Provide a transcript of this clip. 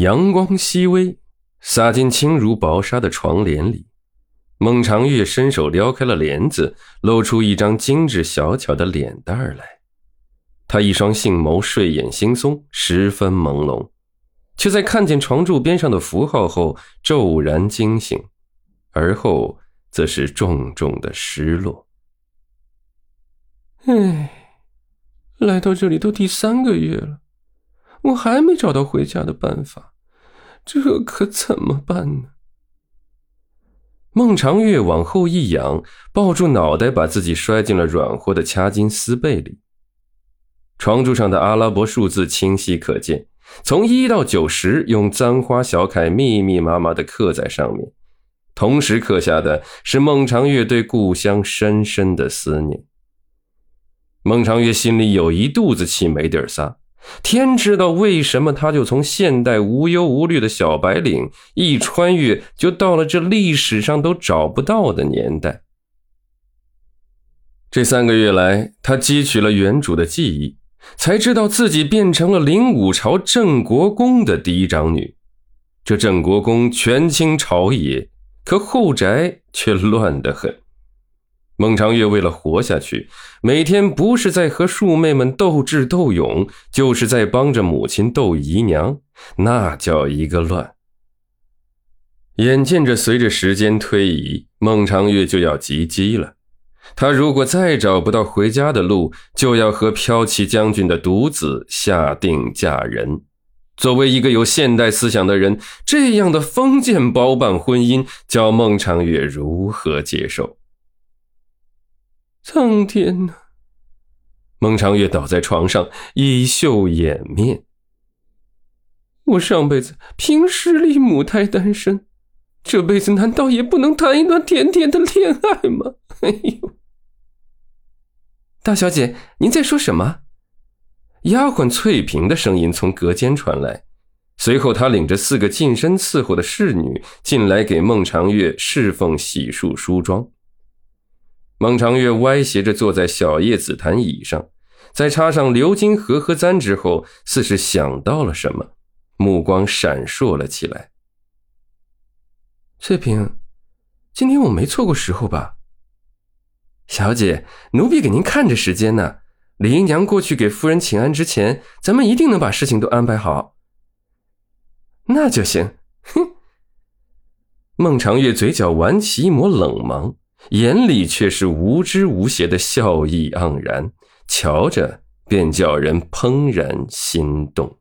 阳光熹微，洒进轻如薄纱的床帘里。孟长月伸手撩开了帘子，露出一张精致小巧的脸蛋儿来。他一双杏眸睡眼惺忪，十分朦胧，却在看见床柱边上的符号后骤然惊醒，而后则是重重的失落。唉，来到这里都第三个月了，我还没找到回家的办法。这可怎么办呢？孟长月往后一仰，抱住脑袋，把自己摔进了软和的掐金丝被里。床柱上的阿拉伯数字清晰可见，从一到九十，用簪花小楷密密麻麻的刻在上面。同时刻下的是孟长月对故乡深深的思念。孟长月心里有一肚子气，没地儿撒。天知道为什么，他就从现代无忧无虑的小白领一穿越，就到了这历史上都找不到的年代。这三个月来，他汲取了原主的记忆，才知道自己变成了灵武朝郑国公的嫡长女。这郑国公权倾朝野，可后宅却乱得很。孟长月为了活下去，每天不是在和庶妹们斗智斗勇，就是在帮着母亲斗姨娘，那叫一个乱。眼见着随着时间推移，孟长月就要及笄了。他如果再找不到回家的路，就要和骠骑将军的独子下定嫁人。作为一个有现代思想的人，这样的封建包办婚姻，叫孟长月如何接受？苍天呐！孟长月倒在床上，衣袖掩面。我上辈子凭实力母胎单身，这辈子难道也不能谈一段甜甜的恋爱吗？哎呦！大小姐，您在说什么？丫鬟翠萍的声音从隔间传来，随后她领着四个近身伺候的侍女进来，给孟长月侍奉、洗漱、梳妆。孟长月歪斜着坐在小叶紫檀椅上，在插上鎏金和簪之后，似是想到了什么，目光闪烁了起来。翠萍，今天我没错过时候吧？小姐，奴婢给您看着时间呢。李姨娘过去给夫人请安之前，咱们一定能把事情都安排好。那就行。哼。孟长月嘴角挽起一抹冷芒。眼里却是无知无邪的笑意盎然，瞧着便叫人怦然心动。